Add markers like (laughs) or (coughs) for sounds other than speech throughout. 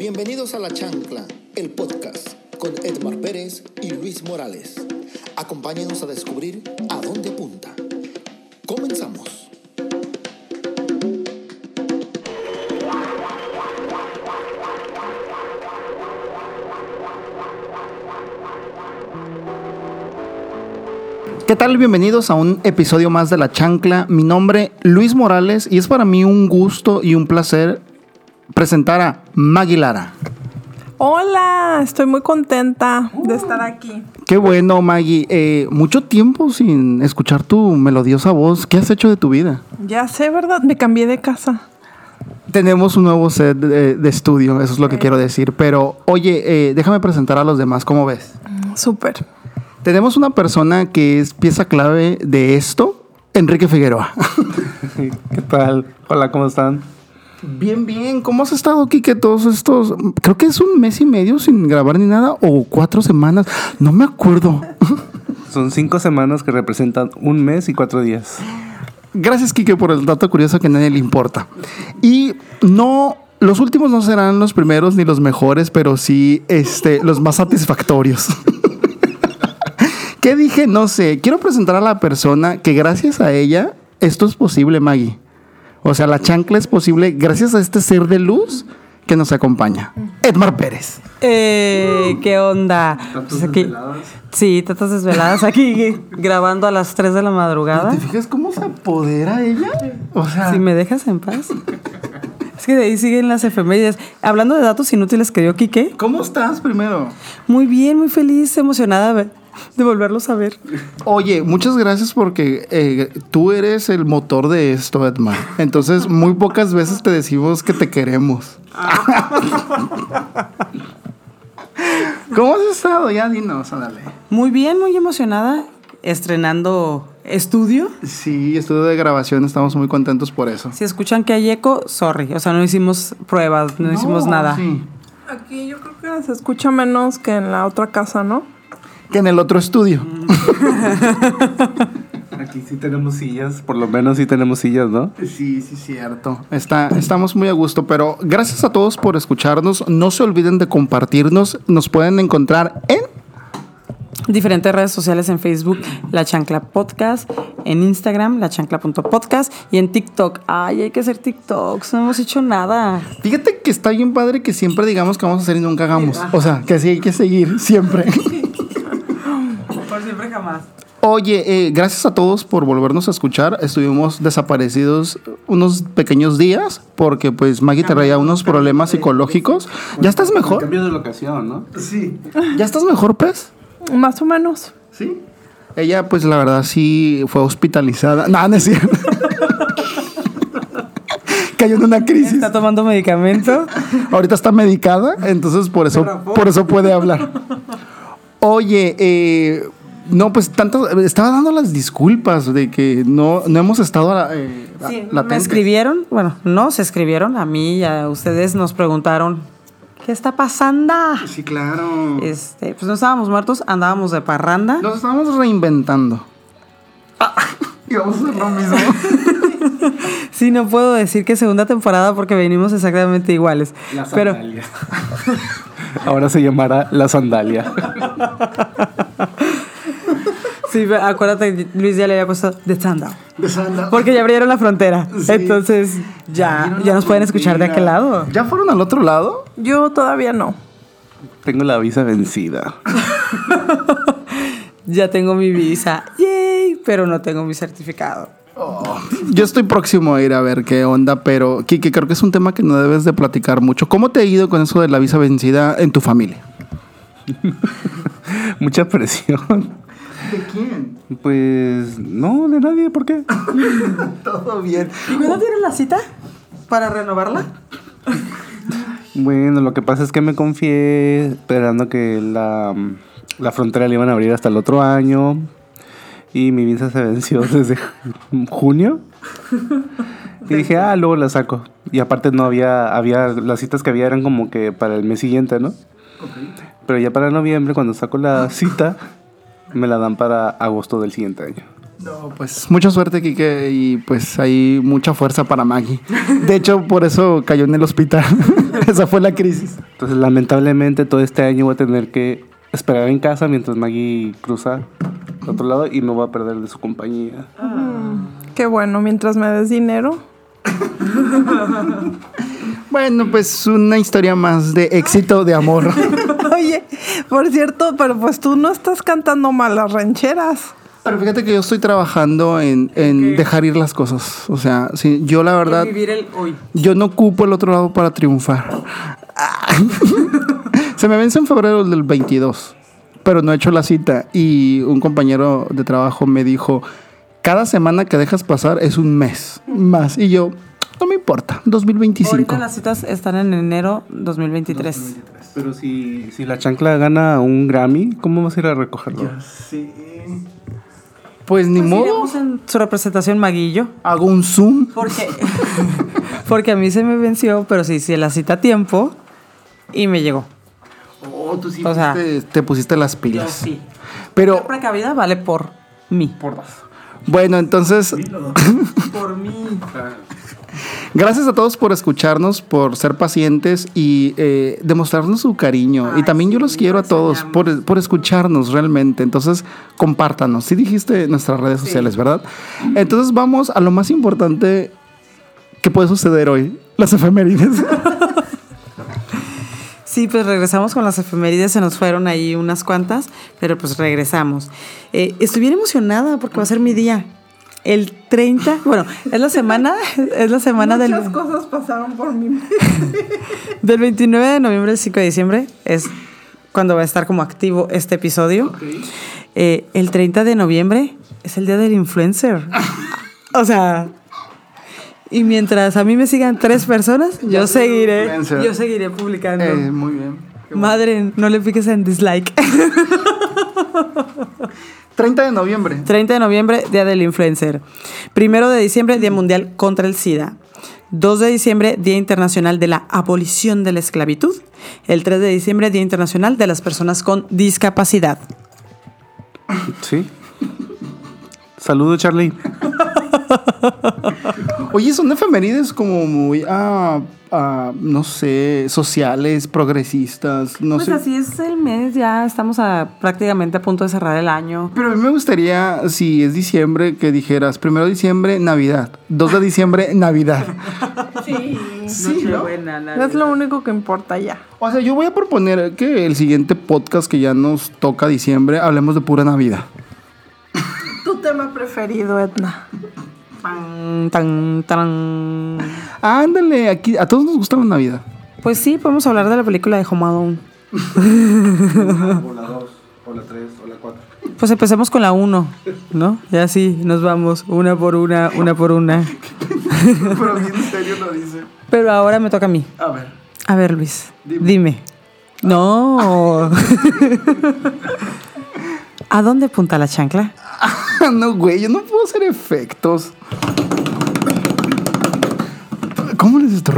Bienvenidos a La Chancla, el podcast con Edmar Pérez y Luis Morales. Acompáñenos a descubrir a dónde apunta. Comenzamos. ¿Qué tal? Bienvenidos a un episodio más de La Chancla. Mi nombre Luis Morales y es para mí un gusto y un placer presentar a Maggie Lara. Hola, estoy muy contenta de estar aquí. Qué bueno, Maggie. Eh, mucho tiempo sin escuchar tu melodiosa voz. ¿Qué has hecho de tu vida? Ya sé, ¿verdad? Me cambié de casa. Tenemos un nuevo set de, de estudio, eso es lo que quiero decir. Pero, oye, eh, déjame presentar a los demás, ¿cómo ves? Súper. Tenemos una persona que es pieza clave de esto, Enrique Figueroa. (laughs) ¿Qué tal? Hola, ¿cómo están? Bien, bien. ¿Cómo has estado, Kike, todos estos? Creo que es un mes y medio sin grabar ni nada, o cuatro semanas. No me acuerdo. (laughs) Son cinco semanas que representan un mes y cuatro días. Gracias, Kike, por el dato curioso que a nadie le importa. Y no, los últimos no serán los primeros ni los mejores, pero sí este, los más satisfactorios. (laughs) ¿Qué dije? No sé. Quiero presentar a la persona que gracias a ella esto es posible, Maggie. O sea, la chancla es posible gracias a este ser de luz que nos acompaña. Edmar Pérez. Eh, ¿Qué onda? Pues aquí- sí, tatas desveladas aquí grabando a las 3 de la madrugada. ¿Te fijas cómo se apodera ella? O sea, Si me dejas en paz. Es que de ahí siguen las efemérides. Hablando de datos inútiles que dio Quique. ¿cómo estás primero? Muy bien, muy feliz, emocionada de, volverlos a ver. Oye, muchas gracias porque eh, tú eres el motor de esto, Edmar. Entonces, muy pocas veces te decimos que te queremos. ¿Cómo has estado? Ya dinos, ándale. Muy bien, muy emocionada. Estrenando estudio. Sí, estudio de grabación, estamos muy contentos por eso. Si escuchan que hay eco, sorry. O sea, no hicimos pruebas, no, hicimos nada. sí. Aquí yo creo que se escucha menos que en la otra casa, ¿no? Que en el otro estudio. (laughs) Aquí sí tenemos sillas, por lo menos sí tenemos sillas, ¿no? Sí, sí, cierto. Está, estamos muy a gusto, pero gracias a todos por escucharnos. No se olviden de compartirnos. Nos pueden encontrar en diferentes redes sociales en Facebook, La Chancla Podcast, en Instagram, lachancla.podcast y en TikTok. Ay, hay que hacer TikToks, no hemos hecho nada. Fíjate que está bien padre que siempre digamos que vamos a hacer y nunca hagamos. O sea, que sí hay que seguir siempre. (laughs) Por siempre jamás. Oye, eh, gracias a todos por volvernos a escuchar. Estuvimos desaparecidos unos pequeños días porque pues Maggie traía unos problemas psicológicos. ¿Ya estás mejor? Cambio de locación, ¿no? ¿Ya estás mejor, pez? Más o menos. Sí. Ella pues la verdad sí fue hospitalizada. No, no es cierto. (laughs) Cayó en una crisis. Está tomando medicamento. Ahorita está medicada, entonces por eso, por eso puede hablar. Oye, eh, no, pues tanto, estaba dando las disculpas de que no, no hemos estado eh, Sí, me escribieron, bueno, no se escribieron, a mí y a ustedes nos preguntaron, ¿qué está pasando? Sí, claro. Este, pues no estábamos muertos, andábamos de parranda. Nos estamos reinventando. (laughs) y vamos a hacer lo mismo. (laughs) Sí, no puedo decir que segunda temporada porque venimos exactamente iguales. La Pero sandalia. (laughs) Ahora se llamará la sandalia. Sí, acuérdate, Luis ya le había puesto The Stand De Sandra. Porque ya abrieron la frontera. Sí. Entonces, ya, ya nos pueden escuchar de aquel lado. ¿Ya fueron al otro lado? Yo todavía no. Tengo la visa vencida. (laughs) Ya tengo mi visa. Yay, pero no tengo mi certificado. Yo estoy próximo a ir a ver qué onda, pero Kike, creo que es un tema que no debes de platicar mucho. ¿Cómo te ha ido con eso de la visa vencida en tu familia? (laughs) Mucha presión. ¿De quién? Pues no, de nadie, ¿por qué? (laughs) Todo bien. ¿Y cuándo tienes la cita? ¿Para renovarla? Bueno, lo que pasa es que me confié esperando que la, la frontera la iban a abrir hasta el otro año. Y mi visa se venció (laughs) desde junio. Y dije, ah, luego la saco. Y aparte no había, había, las citas que había eran como que para el mes siguiente, ¿no? Pero ya para noviembre, cuando saco la cita, me la dan para agosto del siguiente año. No, pues mucha suerte, Kike, y pues hay mucha fuerza para Maggie. De hecho, por eso cayó en el hospital. (laughs) Esa fue la crisis. Entonces, lamentablemente, todo este año voy a tener que esperar en casa mientras Maggie cruza al otro lado y me voy a perder de su compañía. Qué bueno, mientras me des dinero. (laughs) Bueno, pues una historia más de éxito de amor. (laughs) Oye, por cierto, pero pues tú no estás cantando mal las rancheras. Pero fíjate que yo estoy trabajando en, en dejar ir las cosas. O sea, sí, yo la verdad, Vivir el hoy. yo no ocupo el otro lado para triunfar. (laughs) Se me vence en febrero del 22, pero no he hecho la cita. Y un compañero de trabajo me dijo, cada semana que dejas pasar es un mes más. Y yo, no me importa, 2025. Ahorita las citas están en enero 2023. Pero si, si la chancla gana un Grammy, ¿cómo vas a ir a recogerlo? Pues ni Pues modo, iremos en su representación Maguillo. hago un Zoom. Porque, (laughs) porque a mí se me venció, pero sí hice la cita a tiempo y me llegó. Oh, tú sí O sea, te, te pusiste las pilas. sí. Pero, La precavida vale por mí. bueno, entonces, (laughs) Por mí. Gracias a todos por escucharnos, por ser pacientes y eh, demostrarnos su cariño. y también yo los quiero a todos por, por escucharnos realmente. Entonces, compártanos. Sí dijiste nuestras redes sociales, ¿verdad? Entonces, vamos a lo más importante que puede suceder hoy, las efemérides. (laughs) Sí, pues regresamos con las efemérides, se nos fueron ahí unas cuantas, pero pues regresamos. Eh, estoy bien emocionada porque va a ser mi día. El 30, bueno, es la (laughs) semana, es la semana del, Muchas cosas pasaron por mente. (laughs) del 29 de noviembre al 5 de diciembre, es cuando va a estar como activo este episodio. Eh, el 30 de noviembre es el día del influencer. (laughs) o sea, y mientras a mí me sigan tres personas, yo seguiré, influencer. yo seguiré publicando. Eh, muy bien. Madre, no le piques en dislike. 30 de noviembre. 30 de noviembre, Día del Influencer. Primero de diciembre, Día Mundial contra el SIDA. 2 de diciembre, Día Internacional de la Abolición de la Esclavitud. El 3 de diciembre, Día Internacional de las Personas con Discapacidad. Sí. Saludos, Charlie. (laughs) (laughs) Oye, son efemérides como muy, ah, ah, no sé, sociales, progresistas, no Pues sé. así es el mes, ya estamos a, prácticamente a punto de cerrar el año. Pero a mí me gustaría, si es diciembre, que dijeras, primero de diciembre, Navidad. 2 de diciembre, Navidad. Sí, ¿no? Es lo único que importa ya. O sea, yo voy a proponer que el siguiente podcast que ya nos toca diciembre, hablemos de pura Navidad. Tu tema preferido, Edna. Tan, tan, tan. Ándale, aquí a todos nos gusta la Navidad. Pues sí, podemos hablar de la película de Home Alone. (laughs) O la 2, o la 3, o la 4. Pues empecemos con la 1, ¿no? Y así nos vamos, una por una, una por una. Pero bien en serio lo dice. Pero ahora me toca a mí. A ver. A ver, Luis, dime. No. (laughs) ¿A dónde apunta la chancla? (laughs) no, güey, yo no puedo hacer efectos. ¿Cómo les esto?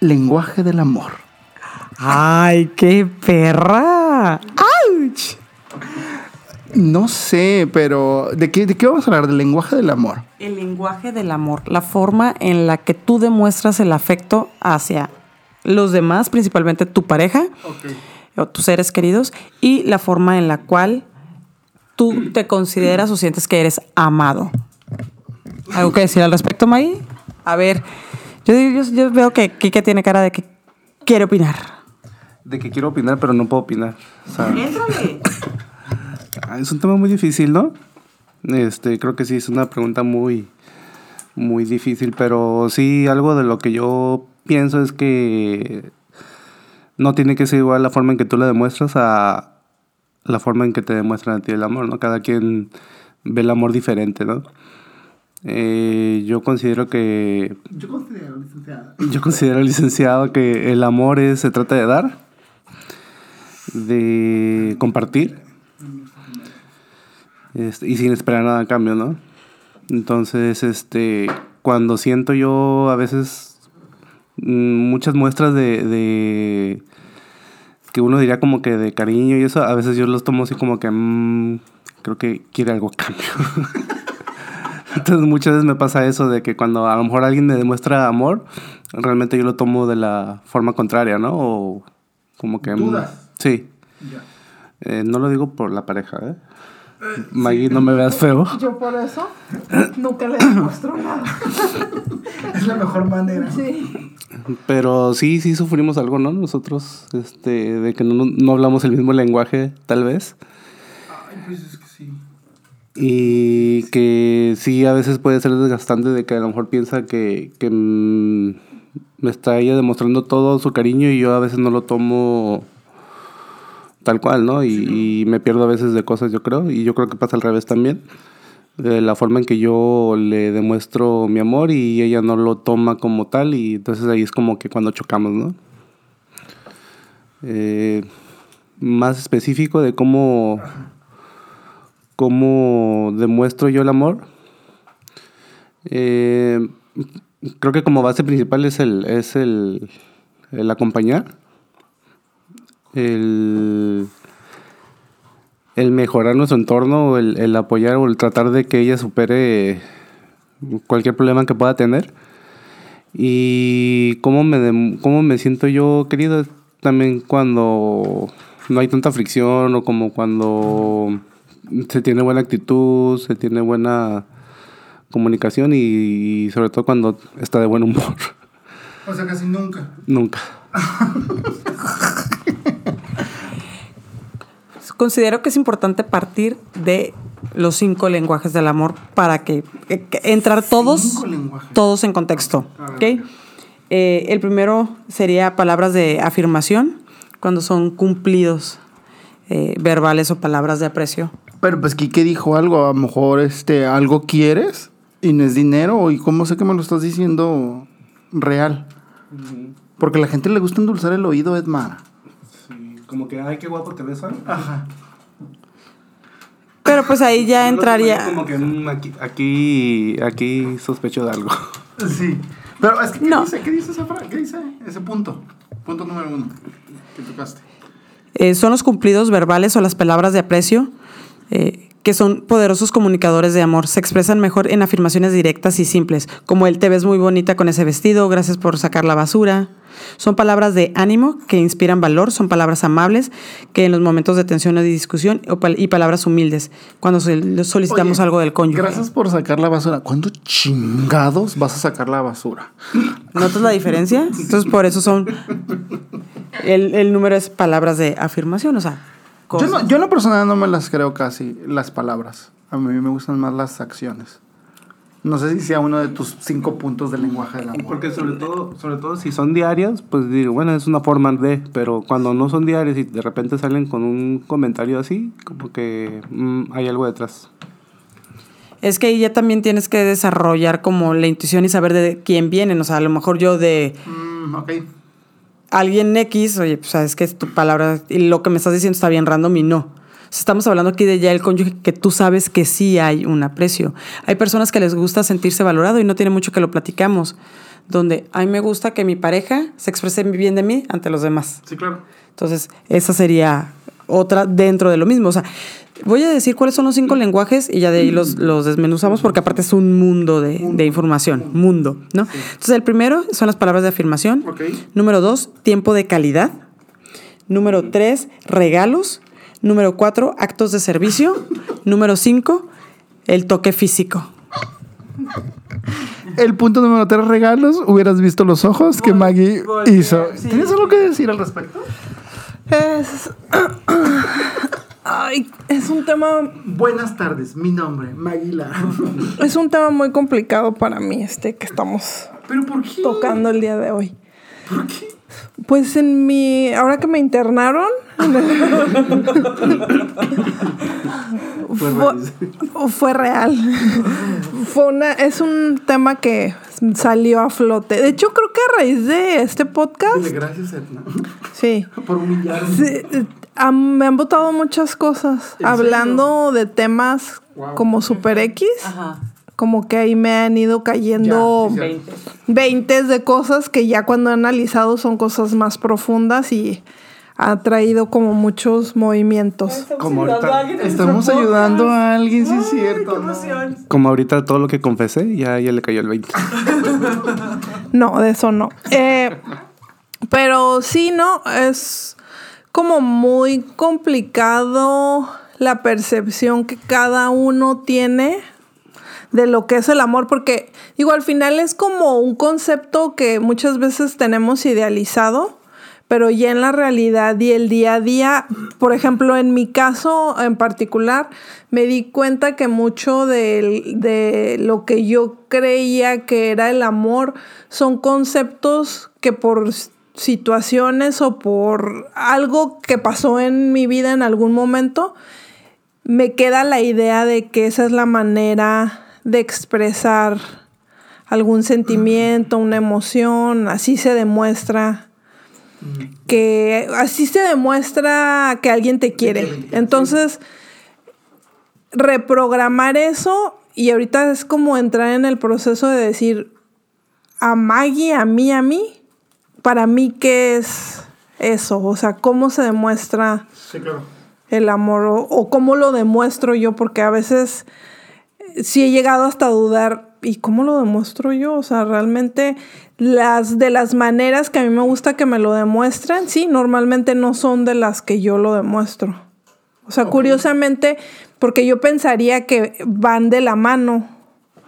Lenguaje del amor. ¡Ay, qué perra! ¡Auch! No sé, pero ¿de qué, ¿de qué vamos a hablar? Del lenguaje del amor. El lenguaje del amor, la forma en la que tú demuestras el afecto hacia los demás, principalmente tu pareja o tus seres queridos, y la forma en la cual tú te consideras o sientes que eres amado. ¿Algo que decir al respecto, May? A ver, yo, yo, yo veo que Kike tiene cara de que quiere opinar. De que quiero opinar, pero no puedo opinar. O sea, (laughs) es un tema muy difícil, ¿no? Este, creo que sí, es una pregunta muy, muy difícil, pero sí, algo de lo que yo pienso es que no tiene que ser igual la forma en que tú le demuestras a la forma en que te demuestran a ti el amor, ¿no? Cada quien ve el amor diferente, ¿no? Eh, yo considero que Yo considero, licenciada. yo considero, licenciado, que el amor es, se trata de dar, de compartir, este, y sin esperar nada a cambio, ¿no? Entonces, este, cuando siento yo a veces mm, muchas muestras de, de, que uno diría como que de cariño y eso, a veces yo los tomo así como que mm, creo que quiere algo a cambio. (laughs) Entonces muchas veces me pasa eso de que cuando a lo mejor alguien me demuestra amor, realmente yo lo tomo de la forma contraria, ¿no? O como que... mm, ¿Dudas? Sí. Eh, no lo digo por la pareja, ¿eh? Maggie, no me veas feo. Yo por eso nunca le demuestro nada. (laughs) Es la mejor manera. Sí. Pero sí, sí sufrimos algo, ¿no? Nosotros, este, de que no, no hablamos el mismo lenguaje, tal vez. Ay, pues es que sí. Y que sí, a veces puede ser desgastante de que a lo mejor piensa que, que mm, me está ella demostrando todo su cariño y yo a veces no lo tomo tal cual, ¿no? Y, y me pierdo a veces de cosas, yo creo. Y yo creo que pasa al revés también. De la forma en que yo le demuestro mi amor y ella no lo toma como tal. Y entonces ahí es como que cuando chocamos, ¿no? Eh, más específico de cómo cómo demuestro yo el amor. Eh, creo que como base principal es el, es el, el acompañar, el, el mejorar nuestro entorno, el, el apoyar o el tratar de que ella supere cualquier problema que pueda tener. Y cómo me, cómo me siento yo querido también cuando no hay tanta fricción o como cuando se tiene buena actitud, se tiene buena comunicación y, y sobre todo cuando está de buen humor. O sea, casi nunca. Nunca. (laughs) Considero que es importante partir de los cinco lenguajes del amor para que, que- que entrar todos, todos en contexto. ¿ok? Eh, el primero sería palabras de afirmación, cuando son cumplidos eh, verbales o palabras de aprecio. Pero pues Kike dijo algo, a lo mejor este, algo quieres y no es dinero, y cómo sé que me lo estás diciendo real. Porque a la gente le gusta endulzar el oído, Edmar. Como que, ay, qué guapo te ves, Ajá. Pero pues ahí ya entraría... Como que mm, aquí, aquí, aquí sospecho de algo. (laughs) Sí. Pero es que, ¿qué, No. dice, ¿qué dice esa frase? ¿Qué dice ese punto? Punto número uno que tocaste. Eh, son los cumplidos verbales o las palabras de aprecio, eh, que son poderosos comunicadores de amor. Se expresan mejor en afirmaciones directas y simples, como el te ves muy bonita con ese vestido, gracias por sacar la basura. Son palabras de ánimo que inspiran valor, son palabras amables que en los momentos de tensión o de discusión y palabras humildes cuando solicitamos Oye, algo del cónyuge. Gracias por sacar la basura. ¿Cuándo chingados vas a sacar la basura? ¿Notas la diferencia? Entonces por eso son... El, el número es palabras de afirmación, o sea... Yo, no, yo en lo personal no me las creo casi, las palabras. A mí me gustan más las acciones. No sé si sea uno de tus cinco puntos del lenguaje del amor. Porque sobre todo, sobre todo si son diarios, pues digo, bueno, es una forma de, pero cuando no son diarios y de repente salen con un comentario así, como que mm, hay algo detrás. Es que ahí ya también tienes que desarrollar como la intuición y saber de quién vienen. O sea, a lo mejor yo de Mm, ok. alguien X, oye, pues sabes que es tu palabra y lo que me estás diciendo está bien random y no. Estamos hablando aquí de ya el cónyuge que tú sabes que sí hay un aprecio. Hay personas que les gusta sentirse valorado y no tiene mucho que lo platicamos. Donde a mí me gusta que mi pareja se exprese bien de mí ante los demás. Sí, claro. Entonces, esa sería otra dentro de lo mismo. O sea, voy a decir cuáles son los cinco lenguajes y ya de ahí los, los desmenuzamos porque aparte es un mundo de, de información. Mundo, ¿no? Entonces, el primero son las palabras de afirmación. Ok. Número dos, tiempo de calidad. Número tres, regalos. Número cuatro, actos de servicio. Número cinco, el toque físico. El punto número tres, regalos. Hubieras visto los ojos que Maggie hizo. sí. ¿Tienes algo que decir al respecto? Es. (coughs) Ay, es un tema. Buenas tardes, mi nombre, Maggie Lara. Es un tema muy complicado para mí, este que estamos ¿Pero por qué? tocando el día de hoy. ¿Por qué? Pues en mi. Ahora que me internaron. Fue, fue real. Fue una, es un tema que salió a flote. De hecho, creo que a raíz de este podcast. Dile gracias, Edna, Sí. (laughs) por humillarme. Sí, me han votado muchas cosas. ¿En Hablando de temas Wow. como Super X. Ajá. Como que ahí me han ido cayendo Ya, sí, veintes de cosas que ya cuando he analizado son cosas más profundas y ha traído como muchos movimientos. Como ahorita estamos ayudando a alguien, sí es cierto. ¿no? Como ahorita todo lo que confesé, ya, ya le cayó el 20. (laughs) No, de eso no. Eh, pero sí, ¿no? Es como muy complicado la percepción que cada uno tiene de lo que es el amor, porque digo, al final es como un concepto que muchas veces tenemos idealizado, pero ya en la realidad y el día a día, por ejemplo, en mi caso en particular, me di cuenta que mucho de, lo que yo creía que era el amor son conceptos que por situaciones o por algo que pasó en mi vida en algún momento, me queda la idea de que esa es la manera de expresar algún sentimiento, una emoción, así se demuestra que así se demuestra que alguien te quiere. Entonces, reprogramar eso y ahorita es como entrar en el proceso de decir a Maggie, a mí, a mí, para mí, ¿qué es eso? O sea, ¿cómo se demuestra el amor? O, o cómo lo demuestro yo, porque a veces sí he llegado hasta a dudar, ¿y cómo lo demuestro yo? O sea, realmente las de las maneras que a mí me gusta que me lo demuestren, sí, normalmente no son de las que yo lo demuestro. O sea, curiosamente, porque yo pensaría que van de la mano.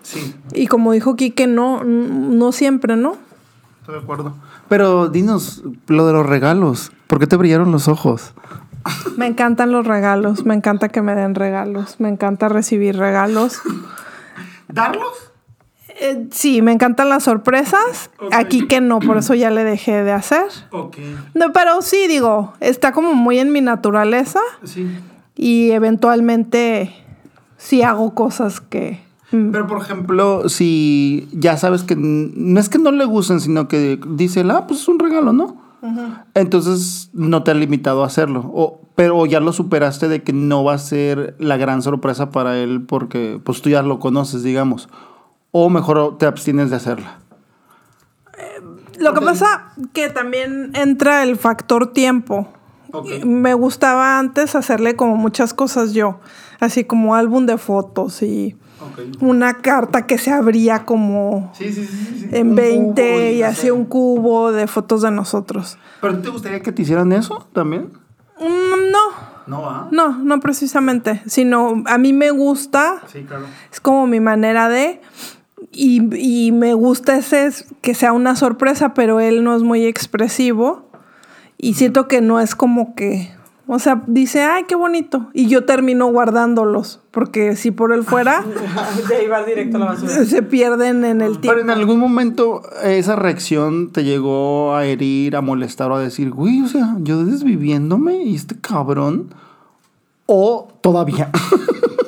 Sí, Y como dijo Quique, no, no siempre, ¿no? estoy de acuerdo. Pero dinos lo de los regalos. ¿Por qué te brillaron los ojos? Me encantan los regalos, me encanta que me den regalos, me encanta recibir regalos. ¿Darlos? Eh, sí, me encantan las sorpresas. Aquí que no, por eso ya le dejé de hacer. Ok. No, pero sí, digo, está como muy en mi naturaleza Sí. y eventualmente sí hago cosas que... mm, Pero por ejemplo, si ya sabes que no es que no le gusten, sino que dice, ah, pues es un regalo, ¿no? Entonces no te ha limitado a hacerlo. O, pero ya lo superaste de que no va a ser la gran sorpresa para él porque pues tú ya lo conoces, digamos. O mejor te abstienes de hacerla. Lo que pasa que también entra el factor tiempo. Me gustaba antes hacerle como muchas cosas yo, así como álbum de fotos y una carta que se abría como Sí, sí, sí. en Un 20 cubo y hacía un cubo de fotos de nosotros. ¿Pero te gustaría que te hicieran eso también? Mm, no, No, ¿ah? no, no precisamente, sino a mí me gusta, Sí, claro. es como mi manera de... Y, y me gusta ese es- que sea una sorpresa, pero él no es muy expresivo. Y siento que no es como que. O sea, dice, ay, qué bonito. Y yo termino guardándolos. Porque si por él fuera, De ahí va directo a la basura. se pierden en el Pero tiempo. en algún momento esa reacción te llegó a herir, a molestar o a decir, güey, o sea, yo desviviéndome y este cabrón. O todavía. (laughs)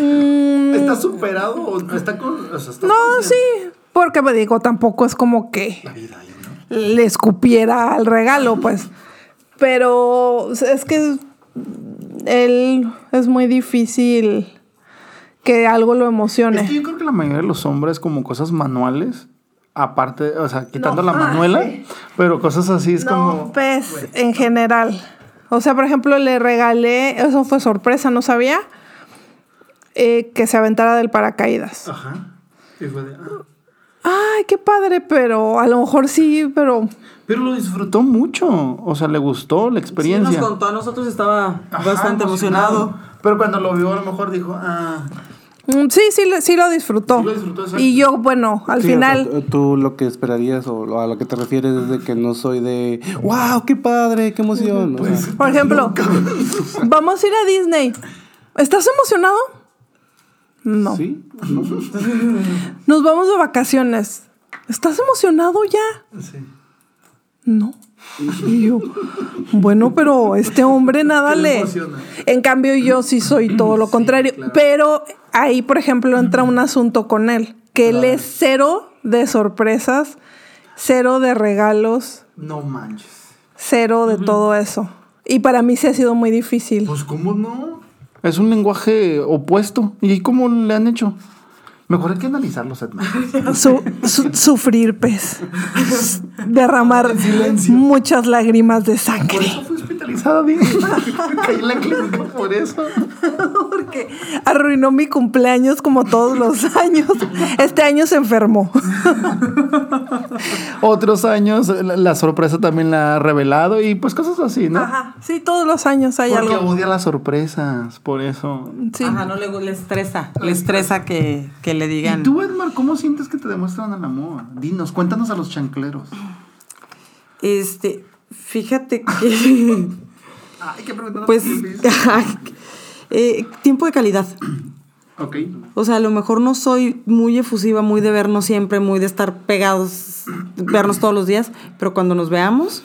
¿Está superado o no? está con.? o sea, está No, consciente? sí. Porque me digo, tampoco es como que le escupiera al regalo, pues. Pero es que él es muy difícil que algo lo emocione. Es que yo creo que la mayoría de los hombres, como cosas manuales, aparte, o sea, quitando No. la Ah, manuela, pero cosas así es no, como. pues, en general. O sea, por ejemplo, le regalé, eso fue sorpresa, no sabía, eh, que se aventara del paracaídas. Ajá. Y fue de, ah. Ay, qué padre, pero a lo mejor sí, pero Pero lo disfrutó mucho. O sea, le gustó la Sí, experiencia. nos contó a nosotros, estaba Ajá, bastante emocionado. Pero cuando lo vio, a lo mejor dijo, ah. Mm, Sí, sí, sí lo disfrutó. Sí lo disfrutó, y yo, bueno, al Sí, o sea, final, tú- lo que esperarías o a lo que te refieres es de que no soy de wow, qué padre, qué emoción. o sea, por ejemplo, vamos a ir a Disney. ¿Estás emocionado? No. ¿Sí? ¿No? (laughs) Nos vamos de vacaciones. ¿Estás emocionado ya? Sí. No. Y yo, bueno, pero este hombre nada ¿Qué le emociona? En cambio, yo sí soy todo lo contrario. Pero ahí, por ejemplo, entra un asunto con él, que él es cero de sorpresas, cero de regalos, No manches. cero de todo eso. Y para mí sí ha sido muy difícil. Pues, ¿cómo no? Es un lenguaje opuesto. ¿Y cómo le han hecho? Mejor hay que. (laughs) Su- su- sufrir, pez. (laughs) Derramar muchas lágrimas de Por sangre. eso fui hospitalizado, dije. (laughs) Caí en la clínica por eso. (laughs) Porque arruinó mi cumpleaños como todos los años. Este año se enfermó. (laughs) Otros años la, la sorpresa también la ha revelado y pues cosas así, ¿no? Ajá. Sí, todos los años hay Porque algo. odia las sorpresas, por eso. Sí. Ajá, no le, le estresa. Le estresa que, que le digan. ¿Y tú, Edmar, cómo sientes que te demuestran el amor? Dinos, cuéntanos a los chancleros. Este, fíjate (laughs) que. Ay, qué pues. (laughs) eh, tiempo de calidad. Ok. O sea, a lo mejor no soy muy efusiva, muy de vernos siempre, muy de estar pegados, vernos todos los días, pero cuando nos veamos,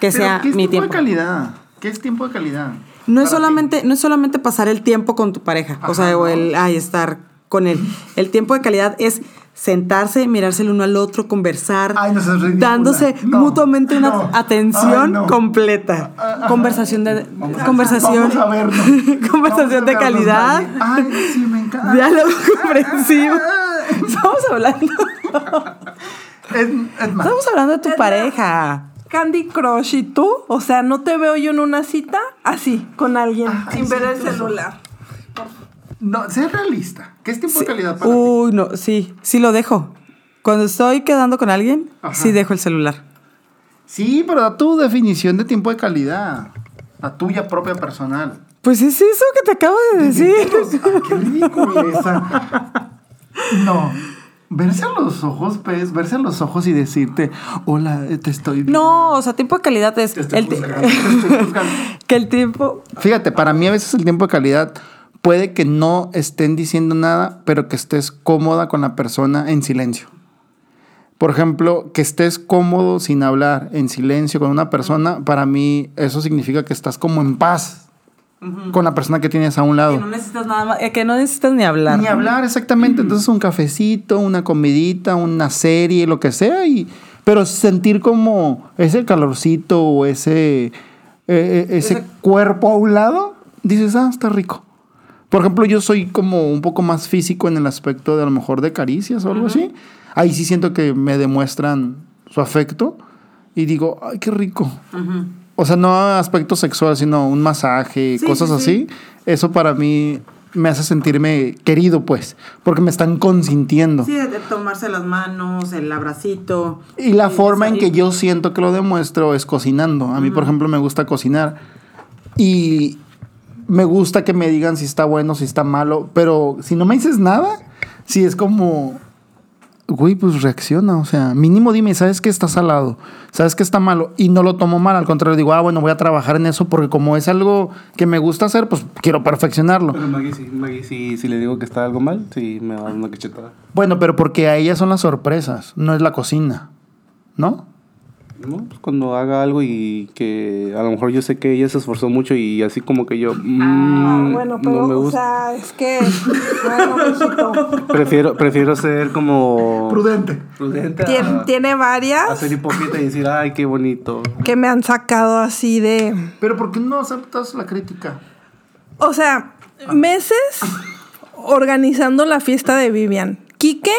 que Pero, sea ¿Qué es mi tiempo tiempo. de calidad? ¿Qué es tiempo de calidad? No es ti. solamente, no es solamente pasar el tiempo con tu pareja, o sea, o el ay, estar con él. El tiempo de calidad es sentarse, mirarse el uno al otro, conversar, Ay, no dándose No, mutuamente una no. atención Ay, no. completa. Conversación de conversación, Vamos a vernos. conversación (laughs) Vamos a de calidad. Ay, sí, me encanta. diálogo (laughs) comprensivo. Estamos hablando, Ed- Edmar, estamos hablando de tu pareja. Candy Crush y tú, o sea, no te veo yo en una cita así, con alguien, Ay, sin ver el celular. No, sé realista. ¿Qué es tiempo de calidad para ti? Uy, no, sí, sí lo dejo. Cuando estoy quedando con alguien, Ajá. sí dejo el celular. Sí, pero da tu definición de tiempo de calidad. La tuya propia personal. Pues es eso que te acabo de decir. Ay, qué (laughs) ridiculeza. No. Verse a los ojos, pues, verse a los ojos y decirte, hola, te estoy viendo". No, o sea, tiempo de calidad es Te estoy el ti- juzgando, te estoy juzgando. (laughs) que el tiempo. Fíjate, para mí a veces el tiempo de calidad puede que no estén diciendo nada, pero que estés cómoda con la persona en silencio. Por ejemplo, que estés cómodo sin hablar, en silencio con una persona, para mí eso significa que estás como en paz con la persona que tienes a un lado. Que no necesitas nada más, eh, que no necesitas ni hablar. Ni hablar, exactamente. Entonces, un cafecito, una comidita, una serie, lo que sea, y, pero sentir como ese calorcito o ese, eh, eh, ese, Ese- cuerpo a un lado, dices, ah, está rico. Por ejemplo, yo soy como un poco más físico en el aspecto de a lo mejor de caricias o algo así. Ahí sí siento que me demuestran su afecto y digo, ay, qué rico. O sea, no aspecto sexual, sino un masaje, Sí, cosas sí, así. Eso para mí me hace sentirme querido, pues, porque me están consintiendo. Sí, de, tomarse las manos, el abracito. Y la Y forma en que yo siento que lo demuestro es cocinando. A mí, por ejemplo, me gusta cocinar. Y me gusta que me digan si está bueno, si está malo. Pero si no me dices nada, si es como... Güey, pues reacciona. O sea, mínimo dime, ¿sabes que está salado? ¿Sabes que está malo? Y no lo tomo mal. Al contrario, digo, ah, bueno, voy a trabajar en eso porque como es algo que me gusta hacer, pues quiero perfeccionarlo. Pero Maggie, sí, Maggie, sí, si le digo que está algo mal, sí me va a dar una cachetada. Bueno, pero porque a ellas son las sorpresas, no es la cocina. ¿No? ¿No? Pues cuando haga algo y que a lo mejor yo sé que ella se esforzó mucho y así como que yo. Ah, mm, bueno, pero, no me o sea, es que. Bueno. Prefiero, prefiero ser como. Prudente. Prudente. a- Tien- tiene varias a ser hipócrita y decir, ay, qué bonito. que me han sacado así de. Pero ¿por qué no aceptas la crítica? O sea, meses organizando la fiesta de Vivian. Quique,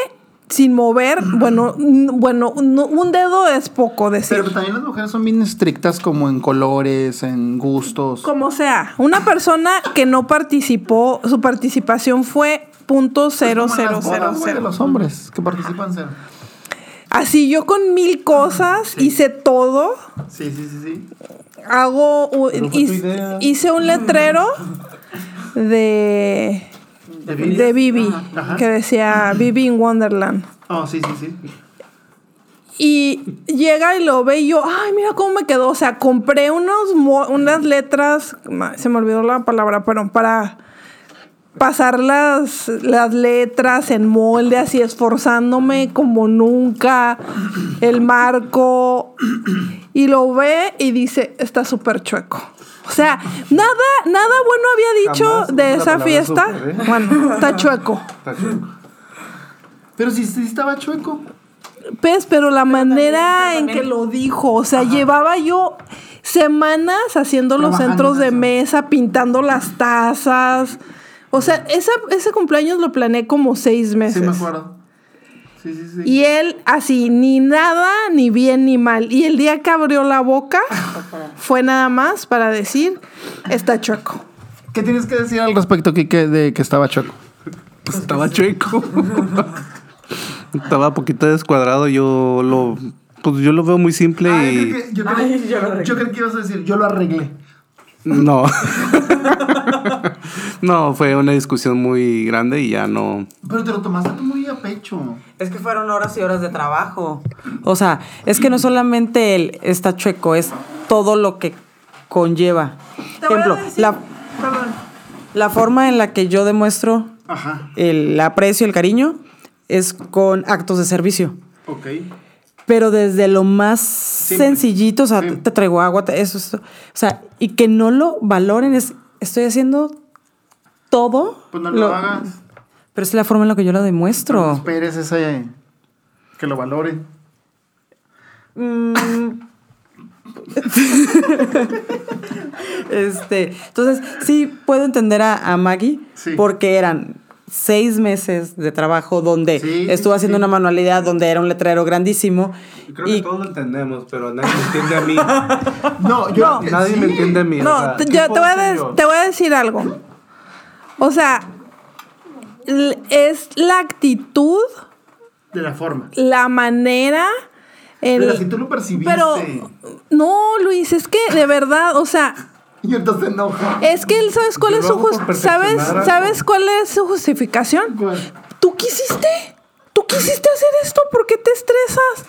sin mover, bueno, bueno, no- un dedo es poco decir. Pero también las mujeres son bien estrictas como en colores, en gustos. Como sea, una persona que no participó, su participación fue punto cero cero cero cero. los hombres que participan cero. Así yo con mil cosas hice todo. Sí, sí, sí, sí. Hago hice, hice un letrero (laughs) de de Bibi Ajá. que decía Bibi in Wonderland. Oh, sí, sí, sí. Y llega y lo ve y yo, ay, mira cómo me quedó. O sea, compré unos unas letras, se me olvidó la palabra, pero para pasar las, las letras en molde, así esforzándome como nunca, el marco. Y lo ve y dice, está súper chueco. O sea, nada, nada bueno había dicho Jamás de esa fiesta. ¿eh? Bueno, está chueco. Está chueco. Pero si sí estaba chueco. Pues, pero la manera en que lo dijo, o sea, llevaba yo semanas haciendo los centros en de eso. mesa, pintando las tazas. O sea, esa, ese cumpleaños lo planeé como seis meses. Sí, me acuerdo. Sí, sí, sí. Y él así, ni nada, ni bien ni mal. Y el día que abrió la boca fue nada más para decir, está chueco. ¿Qué tienes que decir al respecto, Kike, de que estaba choco? Pues estaba chueco. (laughs) estaba poquito descuadrado. Yo lo, pues yo lo veo muy simple y yo, creo, que ibas a decir, yo lo arreglé. No. (laughs) no, fue una discusión muy grande y ya no. Pero te lo tomaste muy a pecho. Es que fueron horas y horas de trabajo. O sea, es que no solamente él está chueco, es todo lo que conlleva. Te voy a Ejemplo, decir- la, la forma en la que yo demuestro Ajá. el aprecio, el cariño, es con actos de servicio. Ok. Pero desde lo más sencillito, o sea, te, traigo agua, te- eso, eso. O sea, y que no lo valoren, es, estoy haciendo todo. Pues no lo, hagas. Pero es la forma en la que yo lo No demuestro. esperes ese... Que lo valoren. Mm. (laughs) este, entonces, sí puedo entender a, a Maggie Sí. porque eran seis meses de trabajo donde Sí, estuvo haciendo sí. una manualidad donde era un letrero grandísimo. Creo y que todos lo entendemos, pero nadie me entiende a mí. (laughs) No, yo... Nadie sí. me entiende a mí. o No, sea, te, ¿qué yo te voy, a yo? te voy a decir algo. O sea, es la actitud, De la forma. la manera. El, Pero si tú lo percibiste. pero no, Luis, es que de verdad, o sea, Y entonces se enoja. es que él sabes cuál Yo es su sabes cuál es su justificación. ¿Cuál? Tú quisiste, tú quisiste hacer esto, ¿por qué te estresas?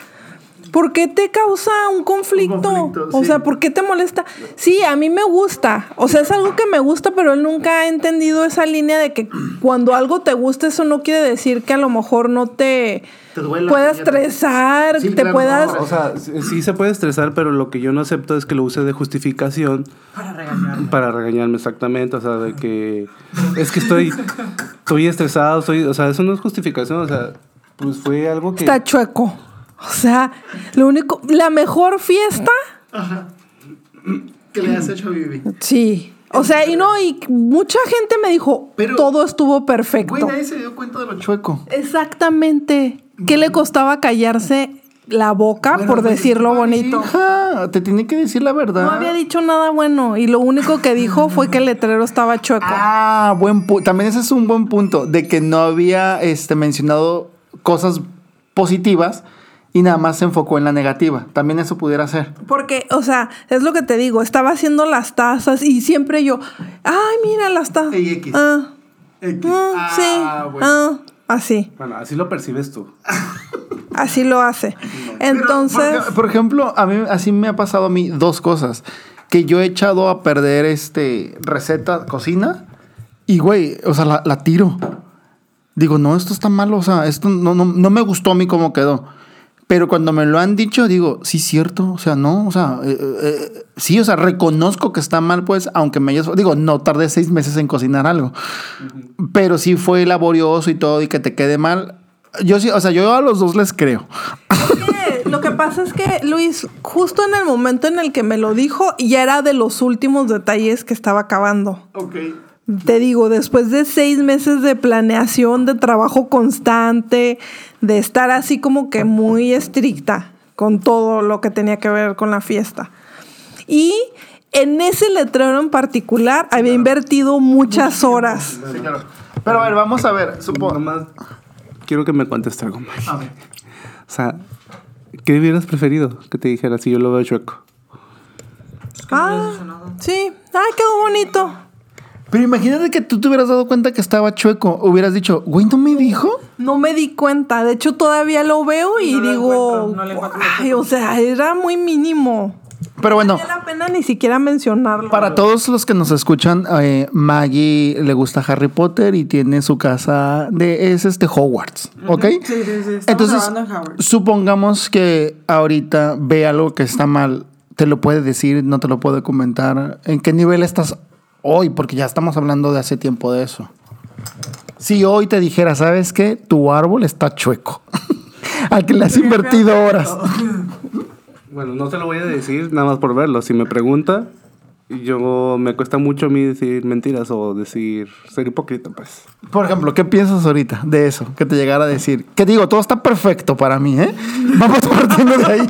¿Por qué te causa un conflicto? conflicto, O sí. sea, ¿por qué te molesta? Sí, a mí me gusta. O sea, es algo que me gusta, pero él nunca ha entendido esa línea de que cuando algo te gusta, eso no quiere decir que a lo mejor no te, Te duela, puedas estresar, Sí, te claro, puedas... no, O sea, sí sí se puede estresar, pero lo que yo no acepto es que lo use de justificación. Para regañarme. Para regañarme, exactamente. O sea, de que es que estoy, estoy estresado, estoy, o sea, eso no es justificación. O sea, pues fue algo que... Está chueco. O sea, lo único, la mejor fiesta, ¿Qué le has hecho a Vivi? sí. O sea, y no, y mucha gente me dijo, Pero- todo estuvo perfecto. Güey, nadie se dio cuenta de lo chueco. Exactamente. ¿Qué le costaba callarse la boca Bueno, por pues, decirlo bonito? hija, te tiene que decir la verdad. No había dicho nada bueno y lo único que dijo fue que el letrero estaba chueco. Ah, buen punto. También ese es un buen punto de que no había este, mencionado cosas positivas y nada más se enfocó en la negativa. También eso pudiera ser. Porque, o sea, es lo que te digo, estaba haciendo las tazas y siempre yo, ay, mira las tazas. X. Ah, X. ah, Ah, sí, bueno. ah, así, Bueno, así lo percibes tú. (laughs) así lo hace. Entonces, por, por ejemplo, a mí así me ha pasado a mí dos cosas. Que yo he echado a perder este receta, cocina, y güey, o sea, la, la tiro. Digo, no, esto está malo, o sea, esto no, no, no me gustó a mí cómo quedó. Pero cuando me lo han dicho, digo, sí, cierto, o sea, no, o sea, eh, eh, sí, o sea, reconozco que está mal, pues, aunque me hayas, digo, no tardé seis meses en cocinar algo, pero sí fue laborioso y todo y que te quede mal. Yo sí, o sea, yo a los dos les creo. que lo que pasa es que Luis, justo en el momento en el que me lo dijo, ya era de los últimos detalles que estaba acabando. Ok. Te digo, después de seis meses de planeación, de trabajo constante, de estar así como que muy estricta con todo lo que tenía que ver con la fiesta. Y en ese letrero en particular había invertido muchas horas. Sí, claro. Pero a ver, vamos a ver. Supo... Nomás quiero que me conteste algo, Mike. A ver. O sea, ¿qué hubieras preferido que te dijera si yo lo veo chueco? Ah, sí. Ay, quedó bonito. Pero imagínate que tú te hubieras dado cuenta que estaba chueco. Hubieras dicho, güey, ¿no me dijo? No me di cuenta. De hecho, todavía lo veo y, no digo, no ay, o sea, era muy mínimo. Pero bueno, Vale la pena ni siquiera mencionarlo. para todos los que nos escuchan, eh, Maggie le gusta Harry Potter y tiene su casa de es este Hogwarts, ¿ok? Sí, sí, sí. Estamos Entonces, en supongamos que ahorita ve algo que está mal, te lo puede decir, no te lo puede comentar. ¿En qué nivel estás hoy? Porque ya estamos hablando de hace tiempo de eso. Si hoy te dijera, ¿sabes qué? Tu árbol está chueco. (laughs) Al que le has invertido horas. (laughs) Bueno, no se lo voy a decir nada más por verlo. Si me pregunta, yo me cuesta mucho a mí decir mentiras o decir ser hipócrita, pues. Por ejemplo, ¿qué piensas ahorita de eso? Que te llegara a decir. Que digo, todo está perfecto para mí, ¿eh? (laughs) Vamos partiendo de ahí.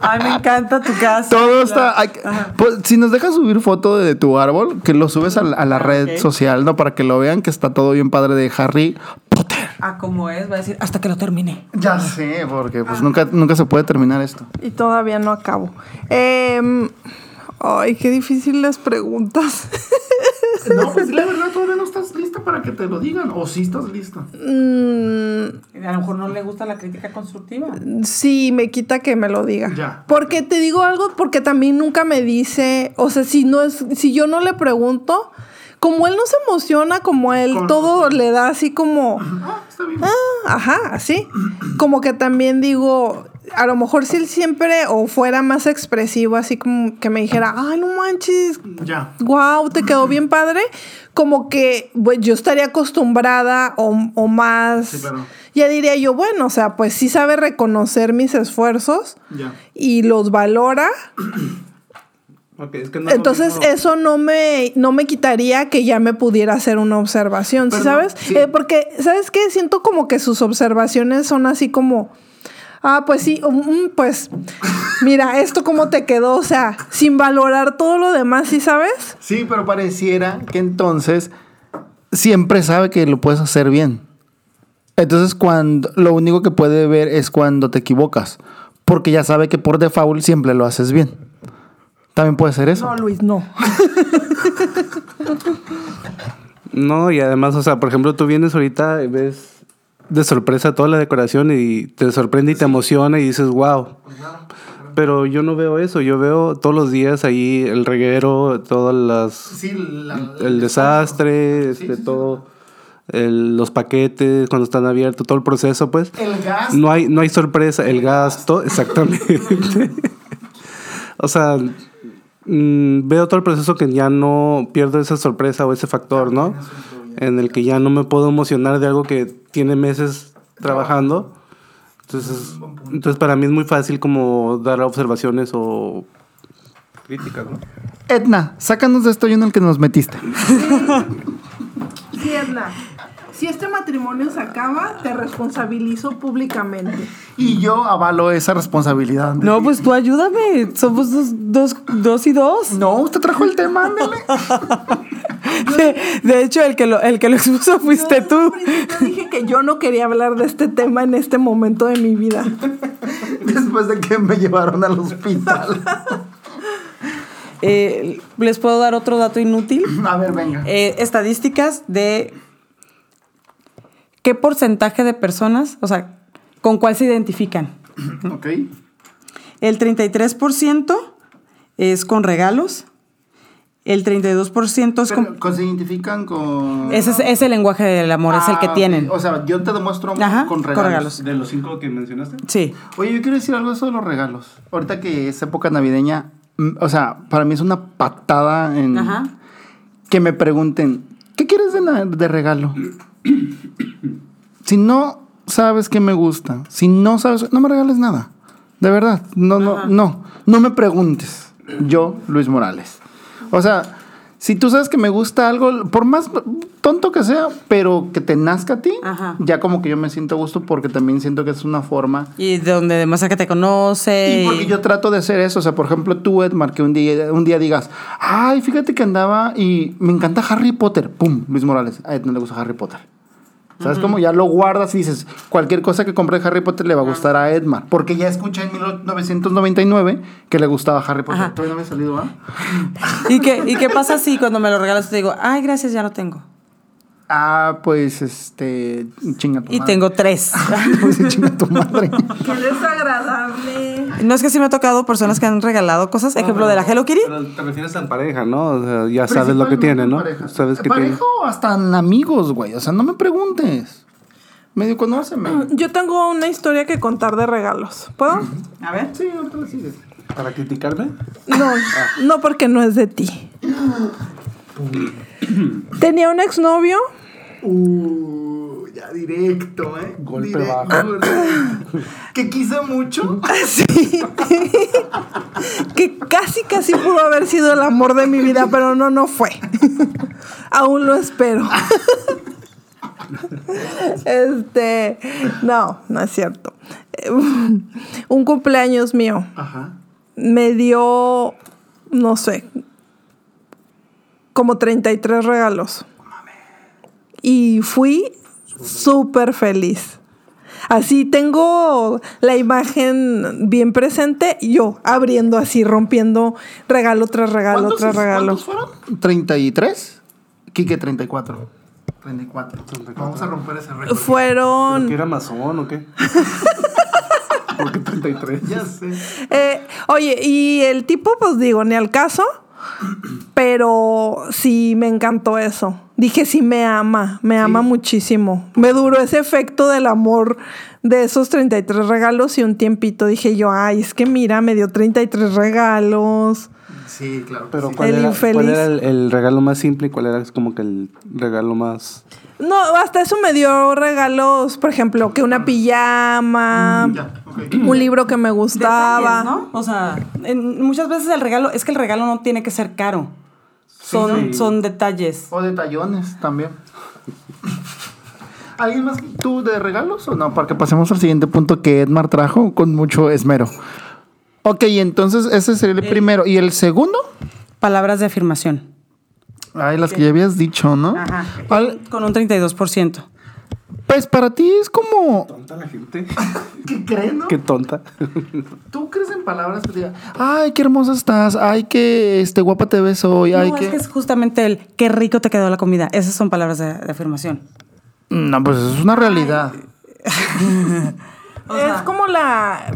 Ay, me encanta tu casa. Todo está. hay pues, si nos dejas subir foto de tu árbol, que lo subes a la, a la red social, ¿no? Para que lo vean que está todo bien padre de Harry Potter. Ah, como es, va a decir hasta que lo termine. Ya sé, porque pues nunca, nunca se puede terminar esto. Y todavía no acabo. Em, ay, qué difíciles preguntas. No, pues la verdad todavía no estás lista para que te lo digan. O sí estás lista. Mm, A lo mejor no le gusta la crítica constructiva. sí, me quita que me lo diga. Ya. Porque te digo algo, porque también nunca me dice, o sea, si no es, si yo no le pregunto, como él no se emociona, como él Con- todo le da así como, Ah, está bien. ah, ajá, así. Como que también digo, a lo mejor si él siempre o fuera más expresivo, así como que me dijera, ay, no manches, Ya. wow, te quedó bien padre. Como que pues, yo estaría acostumbrada o, o más. Sí, claro. Ya diría yo, bueno, o sea, pues sí sabe reconocer mis esfuerzos Ya. y los valora. (clears throat) Es que no Entonces, eso no me, no me quitaría que ya me pudiera hacer una observación, ¿sí Pero no, sabes? sí. Eh, porque, ¿sabes qué? Siento como que sus observaciones son así como. Ah, pues sí, mm, pues mira, esto cómo te quedó, o sea, sin valorar todo lo demás, ¿sí sabes? Sí, pero pareciera que entonces siempre sabe que lo puedes hacer bien. Entonces, cuando lo único que puede ver es cuando te equivocas, porque ya sabe que por default siempre lo haces bien. También puede ser eso. No, Luis, no. (laughs) No, y además, o sea, por ejemplo, tú vienes ahorita y ves de sorpresa toda la decoración y te sorprende y te emociona y dices, wow. Pero yo no veo eso, yo veo todos los días ahí el reguero, todas las el desastre, este, todo, el- los paquetes cuando están abiertos, todo el proceso, pues. El gas. No hay, no hay sorpresa, el gasto, exactamente. (laughs) o sea, mm, veo todo el proceso que ya no pierdo esa sorpresa o ese factor, ¿no? En el que ya no me puedo emocionar de algo que tiene meses trabajando. Entonces, entonces para mí es muy fácil como dar observaciones o críticas, ¿no? Edna, sácanos de esto y en el que nos metiste. Sí, Edna. Si este matrimonio se acaba, te responsabilizo públicamente. Y yo avalo esa responsabilidad. No, pues tú ayúdame. Somos dos, dos, dos y dos. No, usted trajo el tema, ándele. (laughs) De, de hecho, el que, lo, el que lo expuso fuiste Yo tú. dije que yo no quería hablar de este tema en este momento de mi vida. (laughs) Después de que me llevaron al hospital. Eh, ¿Les puedo dar otro dato inútil? A ver, venga. Eh, estadísticas de qué porcentaje de personas, o sea, con cuál se identifican. (clears throat) Ok. El 33% es con regalos. El 32% es con... Pero, ¿con- ¿Se identifican con...? Ese es, ese lenguaje del amor, es el que Ah, tienen. O sea, yo te demuestro Ajá, con con regalos. ¿De los cinco que mencionaste? Sí. Oye, yo quiero decir algo de eso de los regalos. Ahorita que es época navideña, mm, o sea, para mí es una patada en Ajá. que me pregunten, ¿qué quieres de, de regalo? Si no sabes qué me gusta, si no sabes, no me regales nada. De verdad, no, no, no, no me preguntes. Yo, Luis Morales. O sea, si tú sabes que me gusta algo, por más tonto que sea, pero que te nazca a ti, Ajá. ya como que yo me siento a gusto porque también siento que es una forma Y de donde demuestra que te conoce. y porque yo trato de hacer eso. O sea, por ejemplo, tú, Edmar, que un día, un día digas, ay, fíjate que andaba y me encanta Harry Potter. Pum, Luis Morales. A Ed no le gusta Harry Potter. ¿Sabes cómo? Ya lo guardas y dices, cualquier cosa que compre Harry Potter le va a gustar a Edmar. Porque ya escuché en 1999 que le gustaba Harry Potter. Ajá. Todavía no había salido, ¿ah? (laughs) ¿Y qué, ¿Y qué pasa si cuando me lo regalas te digo, ay, gracias, ya lo tengo? Ah, pues, este, chinga tu Y madre. tengo tres. (laughs) pues sí, chinga tu madre. Qué desagradable. No es que sí me ha tocado personas que han regalado cosas, ejemplo de la Hello Kitty. Pero te refieres en pareja, ¿no? O sea, ya sabes lo que tiene, ¿no? Pareja. Sabes que Pareja tiene. o hasta en amigos, güey. O sea, no me preguntes. Medio conóceme. Yo tengo una historia que contar de regalos. ¿Puedo? A ver. Sí, ahorita la sigues. ¿Para criticarme? No, no porque no es de ti. (clears throat) Tenía un exnovio. Ya directo, ¿eh? Golpe Directo. bajo. que quise mucho. (laughs) Sí. que casi, casi pudo haber sido el amor de mi vida, pero no, no fue. (laughs) Aún lo espero. (laughs) este, no, no es cierto. Un cumpleaños mío Ajá. me dio, no sé, como 33 regalos. Y fui súper feliz. Así tengo la imagen bien presente, yo abriendo así, rompiendo regalo tras regalo ¿Cuántos, tras regalo. ¿Cuántos fueron? ¿33? Quique, 34. 34. Vamos a romper ese récord. ¿Pero Fueron que era masón o qué? (laughs) Porque 33. Ya sé. Eh, oye, y el tipo, pues digo, ni al caso, pero sí me encantó eso. Dije, sí me ama, me ama muchísimo. Me duró ese efecto del amor de esos 33 regalos y un tiempito dije yo, ay, es que mira, me dio 33 regalos. Sí, claro. Pero sí. ¿cuál, El era, infeliz. cuál era el, el regalo más simple y cuál era como que el regalo más... No, hasta eso me dio regalos, por ejemplo, que una pijama, Ya, ok. un libro que me gustaba. Detalles, ¿no? O sea, en- muchas veces el regalo, es que el regalo no tiene que ser caro. Son, Sí. son detalles. O detallones también. ¿Alguien más tú de regalos o no? Para que pasemos al siguiente punto que Edmar trajo con mucho esmero. Ok, entonces ese sería el primero. ¿Y el segundo? Palabras de afirmación. Ay, las que ya habías dicho, ¿no? Ajá. Al- Con un 32%. Pues para ti es como... ¿Tonta la gente? (laughs) ¿Qué crees, no? Qué tonta. (laughs) ¿Tú crees en palabras que te digan, ay, qué hermosa estás, ay, qué este, guapa te ves hoy, ay, no, qué... es que es justamente el qué rico te quedó la comida. Esas son palabras de, de afirmación. No, pues eso es una realidad. (laughs) es como la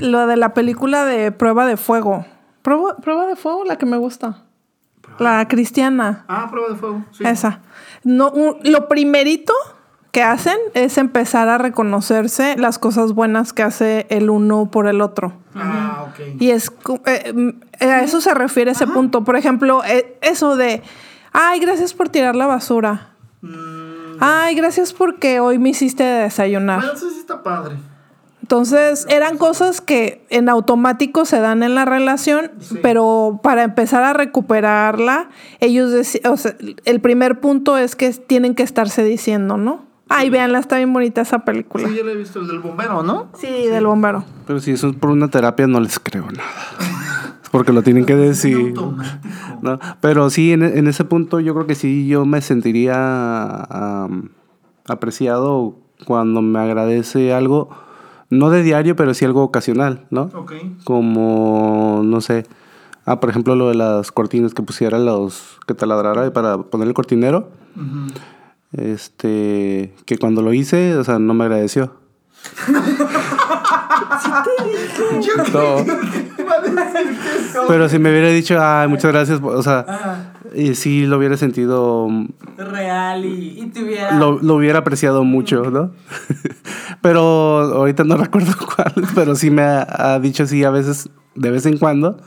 lo de la película de Prueba de Fuego. Prueba, Prueba de Fuego, la que me gusta. La cristiana. Ah, prueba de fuego. Sí. Esa. No, un- lo primerito que hacen es empezar a reconocerse las cosas buenas que hace el uno por el otro. Ah, ok. Y es eh, mm, a eso se refiere ese punto. Por ejemplo, eh, eso de, ay, gracias por tirar la basura. Ay, gracias porque hoy me hiciste desayunar. Bueno, eso sí está padre. Entonces, eran cosas que en automático se dan en la relación, pero para empezar a recuperarla, ellos o sea, el primer punto es que tienen que estarse diciendo, ¿no? Ay, véanla, está bien bonita esa película. Sí, yo lo he visto, el del bombero, ¿no? Sí, del bombero. Pero si eso es por una terapia, no les creo nada. Es porque lo tienen que (laughs) decir. ¿no? Pero sí, en, en ese punto yo creo que sí, yo me sentiría apreciado cuando me agradece algo, no de diario, pero sí algo ocasional, ¿no? Ok. Como, no sé, ah, por ejemplo, lo de las cortinas que pusiera los, que taladrara para poner el cortinero. Este, que cuando lo hice, o sea, no me agradeció. (laughs) No. Pero si me hubiera dicho, ay, muchas gracias, o sea, y sí lo hubiera sentido, Real y, lo, lo hubiera apreciado mucho, ¿no? (laughs) pero ahorita no (laughs) recuerdo cuál, pero sí me ha, ha dicho así a veces, de vez en cuando,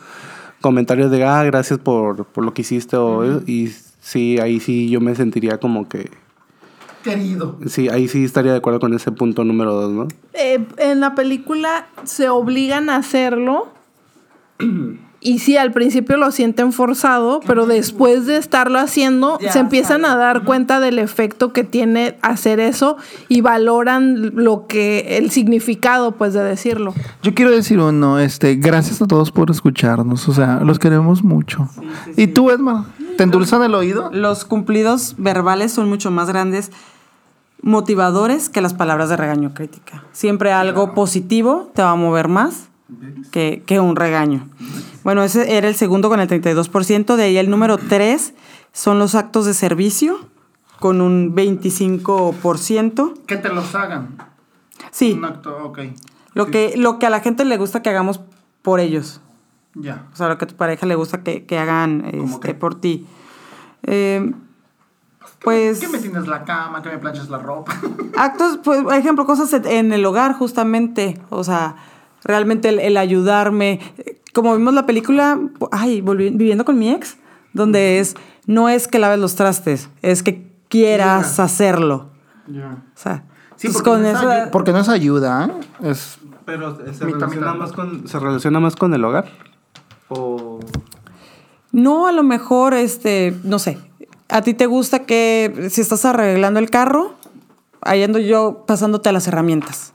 comentarios de, ah, gracias por, por lo que hiciste, o, y sí, ahí sí yo me sentiría como que, Querido. sí, ahí sí estaría de acuerdo con ese punto número dos, ¿no? Eh, en la película se obligan a hacerlo. Y sí, al principio lo sienten forzado, pero después de estarlo haciendo, Ya se empiezan a dar cuenta del efecto que tiene hacer eso y valoran lo que, el significado, pues, de decirlo. Yo quiero decir uno, este, gracias a todos por escucharnos, o sea, los queremos mucho. ¿Y tú, Edmar? ¿Te endulzan el oído? Los cumplidos verbales son mucho más grandes, motivadores que las palabras de regaño crítica. Siempre algo positivo te va a mover más que, que un regaño. Bueno, ese era el segundo con el 32%. De ahí el número 3 son los actos de servicio con un 25%. Que te los hagan. Sí, Un acto, ok. lo que, lo que a la gente le gusta que hagamos por ellos. Ya. O sea, lo que a tu pareja le gusta que, que hagan este, por ti. Eh, pues... Que me tienes la cama, que me planchas la ropa. Actos, pues, por ejemplo, cosas en el hogar, justamente. O sea, realmente el, el ayudarme. Como vimos la película, ay, viviendo con mi ex, donde es, no es que laves los trastes, es que quieras hacerlo. O sea, Sí, entonces porque, con no es eso... ayu- porque no es ayuda, ¿eh? Es Pero se relaciona, mitad. más con, ¿se relaciona más con el hogar? O... No, a lo mejor, este, no sé. A ti te gusta que si estás arreglando el carro, ahí ando yo pasándote las herramientas.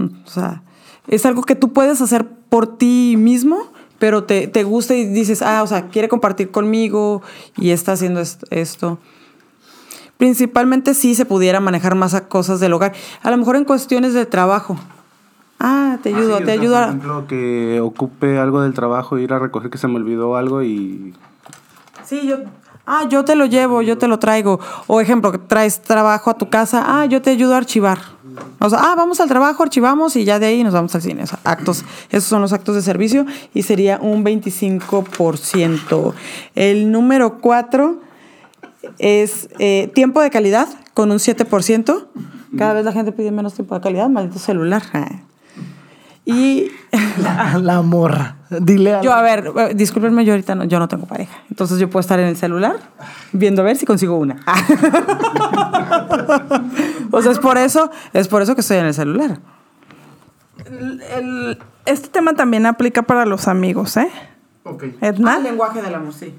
O sea, es algo que tú puedes hacer por ti mismo, pero te, te gusta y dices, ah, o sea, quiere compartir conmigo y está haciendo est- esto. Principalmente si se pudiera manejar más a cosas del hogar. A lo mejor en cuestiones de trabajo. Ah, te ayudo, Ah, sí, o te ayudo. Por a- ejemplo, que ocupe algo del trabajo, ir a recoger que se me olvidó algo y... Sí, yo. Ah, yo te lo llevo, yo te lo traigo. O ejemplo, que traes trabajo a tu casa, ah, yo te ayudo a archivar. Ah, vamos al trabajo, archivamos y ya de ahí nos vamos al cine. O sea, actos, esos son los actos de servicio y sería un 25%. El número 4 es eh, tiempo de calidad con un 7%. Cada vez la gente pide menos tiempo de calidad, maldito celular. Ah. Y la, (laughs) la morra. Dile a yo, a ver, eh, discúlpenme, yo ahorita no, yo no tengo pareja. Entonces yo puedo estar en el celular viendo a ver si consigo una. (laughs) o sea, es por eso, es por eso que estoy en el celular. El- el- este tema también aplica para los amigos, ¿eh? Ok. Edna. lenguaje del amor, sí.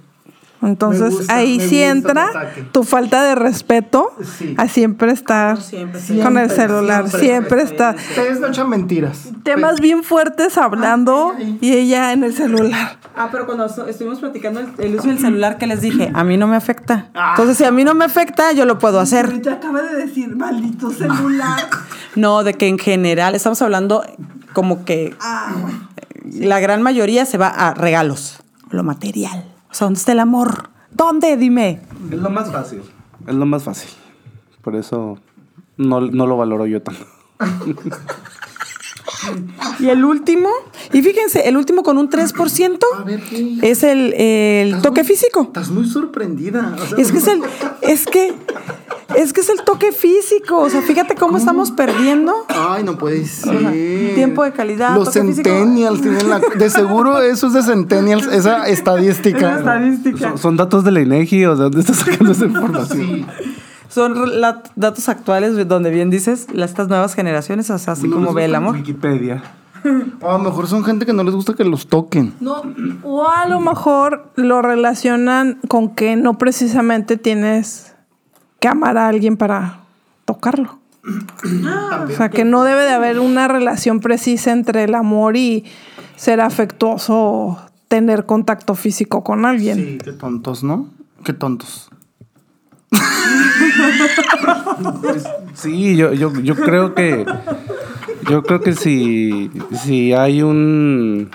Entonces gusta, ahí sí entra tu falta de respeto Sí. a siempre estar siempre, con el celular, siempre, siempre. está. Ustedes no echan mentiras. Temas bien fuertes hablando y ella en el celular. Ah, pero cuando estu- estuvimos platicando el, el uso del celular, que les dije? A mí no me afecta. Entonces, si a mí no me afecta, yo lo puedo hacer. Ahorita acaba de decir, maldito celular. (laughs) No, de que en general estamos hablando como que la gran mayoría se va a regalos, lo material. O sea, ¿dónde está el amor? ¿Dónde? Dime. Es lo más fácil. Es lo más fácil. Por eso no, no lo valoro yo tanto. (laughs) Y el último, y fíjense, el último con un 3% A ver, ¿qué? es el, el toque físico. Estás muy sorprendida. o sea, Es que es el, (laughs) es que, es que es el toque físico. O sea, fíjate cómo, estamos perdiendo. Ay, no puede ser. tiempo de calidad, Los toque físico. centennials tienen la... De seguro eso es de centennials, (laughs) esa estadística. ¿Son, son datos de la INEGI o de dónde estás sacando esa información? Son la- datos actuales donde bien dices, las- estas nuevas generaciones, o sea, así como ve el amor. Wikipedia. O a lo mejor son gente que no les gusta que los toquen. No, o a lo mejor lo relacionan con que no precisamente tienes que amar a alguien para tocarlo. o sea, que no debe de haber una relación precisa entre el amor y ser afectuoso o tener contacto físico con alguien. Sí, qué tontos, ¿no? Qué tontos. Sí, yo, yo, yo creo que. Yo creo que si, si hay un.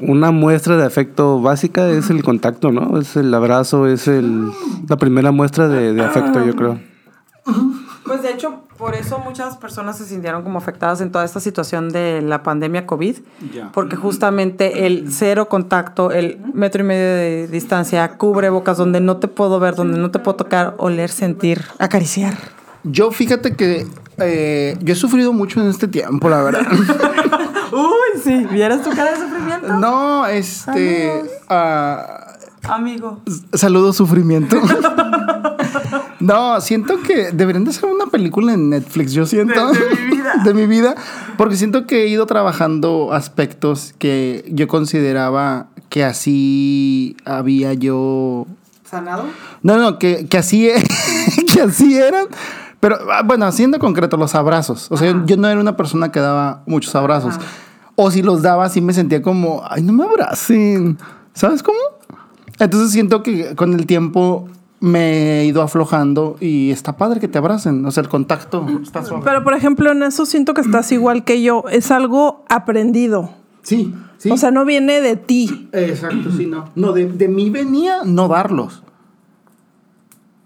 Una muestra de afecto básica es el contacto, ¿no? Es el abrazo, es el, la primera muestra de, de afecto, yo creo. Pues de hecho, por eso muchas personas se sintieron como afectadas en toda esta situación de la pandemia COVID, Ya. porque justamente el cero contacto, el metro y medio de distancia, cubre bocas donde no te puedo ver, donde no te puedo tocar, oler, sentir, acariciar. Yo fíjate que eh, yo he sufrido mucho en este tiempo, la verdad. (laughs) Uy, sí, ¿vieras tu cara de sufrimiento? no, este... ah, Amigo. Saludo sufrimiento. (laughs) no, siento que deberían de hacer una película en Netflix, yo siento. De, mi vida. (laughs) de mi vida. Porque siento que he ido trabajando aspectos que yo consideraba que así había yo. ¿Sanado? No, no, que, que así (laughs) que así eran. Pero ah, bueno, haciendo concreto los abrazos. O sea, yo, yo no era una persona que daba muchos abrazos. O si los daba, sí me sentía como, ay, no me abracen. ¿Sabes cómo? Entonces siento que con el tiempo me he ido aflojando y está padre que te abracen. O sea, el contacto está suave. Pero por ejemplo, en eso siento que estás igual que yo. Es algo aprendido. Sí, sí. O sea, no viene de ti. Exacto, sí, no. No, de, de mí venía no darlos.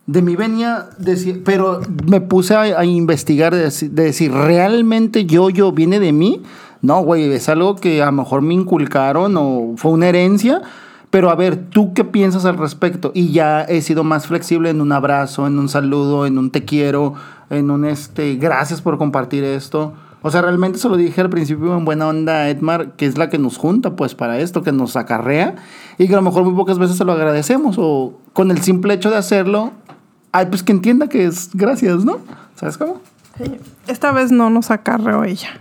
De mí venía decir, pero me puse a, a investigar de, de decir, ¿realmente yo, yo viene de mí? No, güey, es algo que a lo mejor me inculcaron o fue una herencia. Pero a ver, ¿tú qué piensas al respecto? Y ya he sido más flexible en un abrazo, en un saludo, en un te quiero, en un este, gracias por compartir esto. O sea, realmente se lo dije al principio en buena onda a Edmar, que es la que nos junta, pues, para esto, que nos acarrea, y que a lo mejor muy pocas veces se lo agradecemos, o con el simple hecho de hacerlo, ay, pues que entienda que es gracias, ¿no? ¿Sabes cómo? Esta vez no nos acarreó ella.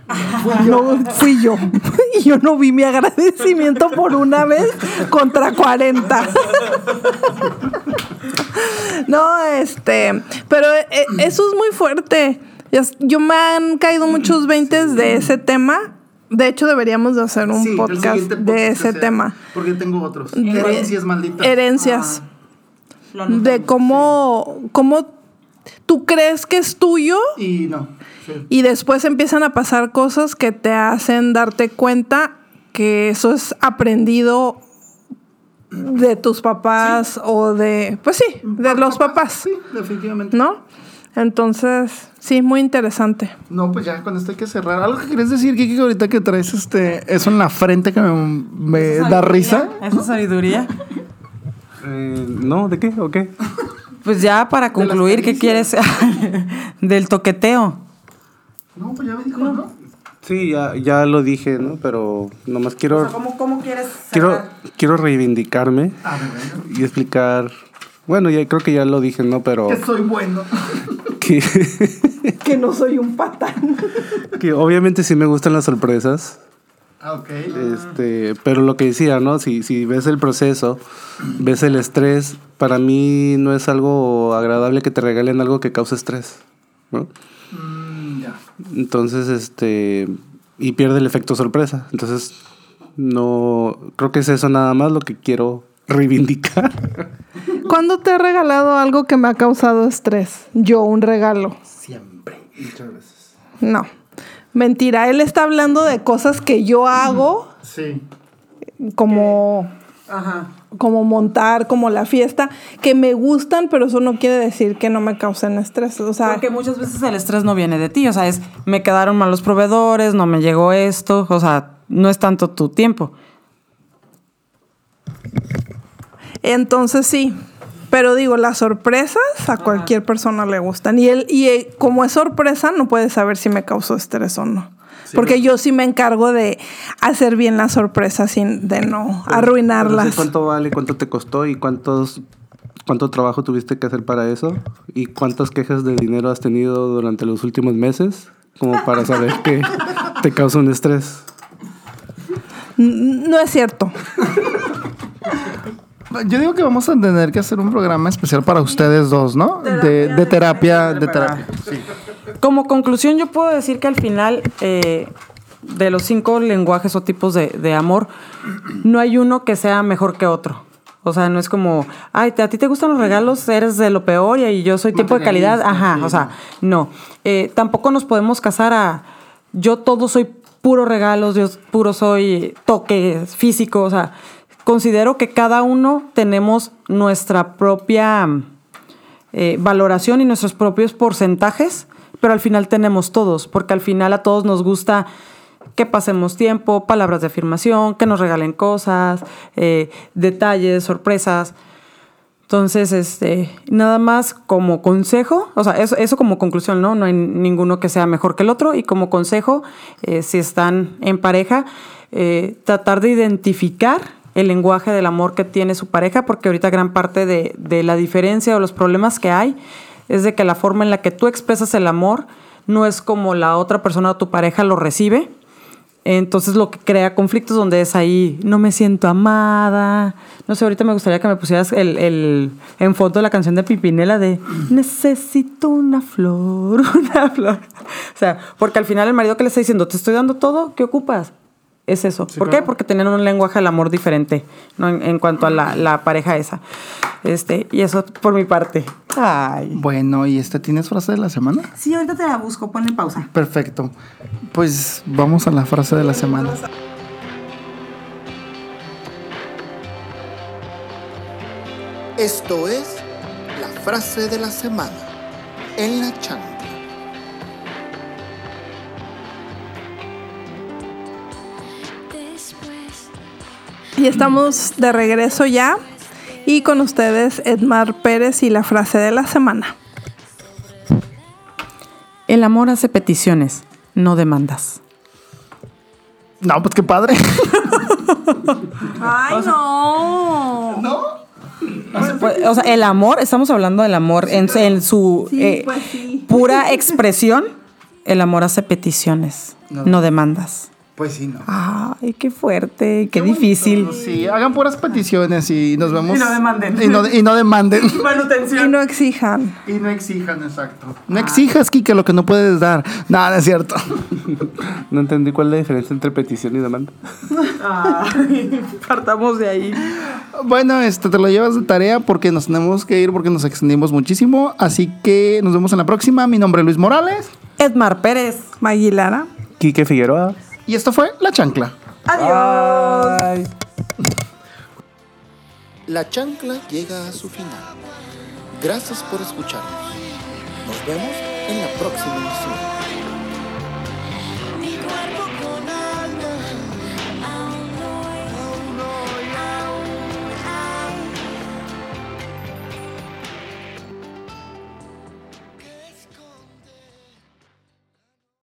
No, fui yo. (laughs) Y yo no vi mi agradecimiento por una vez contra 40. (laughs) No, este. Pero eh, eso es muy fuerte. Yo me han caído muchos veintes de ese tema. De hecho, deberíamos de hacer un podcast de ese tema. Porque tengo otros. De- Herencias malditas. Herencias. Anotamos. De cómo, cómo tú crees que es tuyo Y no. sí. y después empiezan a pasar cosas que te hacen darte cuenta que eso es aprendido de tus papás o de, pues sí, de los papás, Sí, definitivamente. ¿no? Entonces, sí, muy interesante. No, pues ya con esto hay que cerrar. ¿Algo que quieres decir, Kiki, que ahorita que traes este, eso en la frente que me, me da risa? Esa sabiduría. (laughs) Eh, no, ¿de qué? ¿O qué? (laughs) Pues ya para concluir, ¿qué quieres (laughs) del toqueteo? No, pues ya me dijo, ¿no? Sí, ya, ya lo dije, ¿no? Pero nomás quiero, ¿cómo, cómo quieres quiero, quiero reivindicarme A ver, venga. y explicar. Bueno, ya creo que ya lo dije, ¿no? Pero Que soy bueno. (laughs) que, Que no soy un patán. (laughs) que obviamente sí me gustan las sorpresas. Ah, ok. Este, pero lo que decía, ¿no? Si, si ves el proceso, ves el estrés, para mí no es algo agradable que te regalen algo que cause estrés, ¿no? Mm, ya. Entonces, este, y pierde el efecto sorpresa. Entonces, no, creo que es eso nada más lo que quiero reivindicar. ¿Cuándo te he regalado algo que me ha causado estrés? Yo, un regalo. Siempre. Muchas veces. No. Mentira, él está hablando de cosas que yo hago, Sí. como Ajá. como montar, como la fiesta, que me gustan, pero eso no quiere decir que no me causen estrés. O sea, Porque muchas veces el estrés no viene de ti, o sea, es me quedaron mal los proveedores, no me llegó esto, o sea, no es tanto tu tiempo. entonces sí. Pero digo, las sorpresas a cualquier persona le gustan. Y él, y eh, como es sorpresa, no puedes saber si me causó estrés o no. Porque yo sí me encargo de hacer bien las sorpresas sin de no Pero arruinarlas. ¿Cuánto vale? ¿Cuánto te costó? ¿Y cuántos, cuánto trabajo tuviste que hacer para eso? ¿Y cuántas quejas de dinero has tenido durante los últimos meses? Como para saber que te causa un estrés. No es cierto. (laughs) Yo digo que vamos a tener que hacer un programa especial para ustedes dos, ¿no? De, de terapia, de terapia. Como conclusión, yo puedo decir que al final eh, de los cinco lenguajes o tipos de, de amor, no hay uno que sea mejor que otro. O sea, no es como, ay, te- a ti te gustan los regalos, eres de lo peor y yo soy tiempo de calidad. Ajá, o sea, no. Eh, tampoco nos podemos casar a, yo todo soy puro regalos, yo puro soy toque físico. O sea, considero que cada uno tenemos nuestra propia eh, valoración y nuestros propios porcentajes, pero al final tenemos todos, porque al final a todos nos gusta que pasemos tiempo, palabras de afirmación, que nos regalen cosas, eh, detalles, sorpresas. Entonces, este, nada más como consejo, o sea, eso, como conclusión, ¿no? No hay ninguno que sea mejor que el otro. Y como consejo, eh, si están en pareja, tratar de identificar el lenguaje del amor que tiene su pareja, porque ahorita gran parte de, de la diferencia o los problemas que hay es de que la forma en la que tú expresas el amor no es como la otra persona o tu pareja lo recibe. Entonces lo que crea conflictos donde es ahí, no me siento amada. No sé, ahorita me gustaría que me pusieras el, el en foto la canción de Pimpinela de necesito una flor, (laughs) una flor. O sea, porque al final el marido que le está diciendo, te estoy dando todo, ¿qué ocupas? Es eso. ¿Por qué? Porque tienen un lenguaje del amor diferente ¿no? en, en cuanto a la, la pareja esa. Este, y eso por mi parte. Ay. Bueno, ¿y este tienes frase de la semana? Sí, ahorita te la busco, ponle pausa. Perfecto. Pues vamos a la frase de la semana. Esto es la frase de la semana en la chancla. Y estamos de regreso ya. Y con ustedes, Edmar Pérez y la frase de la semana. El amor hace peticiones, no demandas. No, pues qué padre. ¡Ay, no! ¿No? Pues, o sea, el amor, estamos hablando del amor en, en su Sí, eh, pues sí. pura expresión. El amor hace peticiones, No. no, demandas. Pues sí, no. Ay, qué fuerte, qué, difícil. Sí, hagan puras peticiones y nos vemos. Y no demanden. Y no, y no demanden. (laughs) Y Manutención. no exijan. y no exijan, exacto. No exijas, Kike, lo que no puedes dar. Nada, es cierto. (laughs) No entendí cuál es la diferencia entre petición y demanda. (laughs) Partamos de ahí. Bueno, este, te lo llevas de tarea porque nos tenemos que ir porque nos extendimos muchísimo. Así que nos vemos en la próxima. Mi nombre es Luis Morales. Edmar Pérez. Maguilara. Quique Figueroa. Y esto fue La Chancla. Adiós. Bye. La chancla llega a su final. Gracias por escucharnos. Nos vemos en la próxima emisión.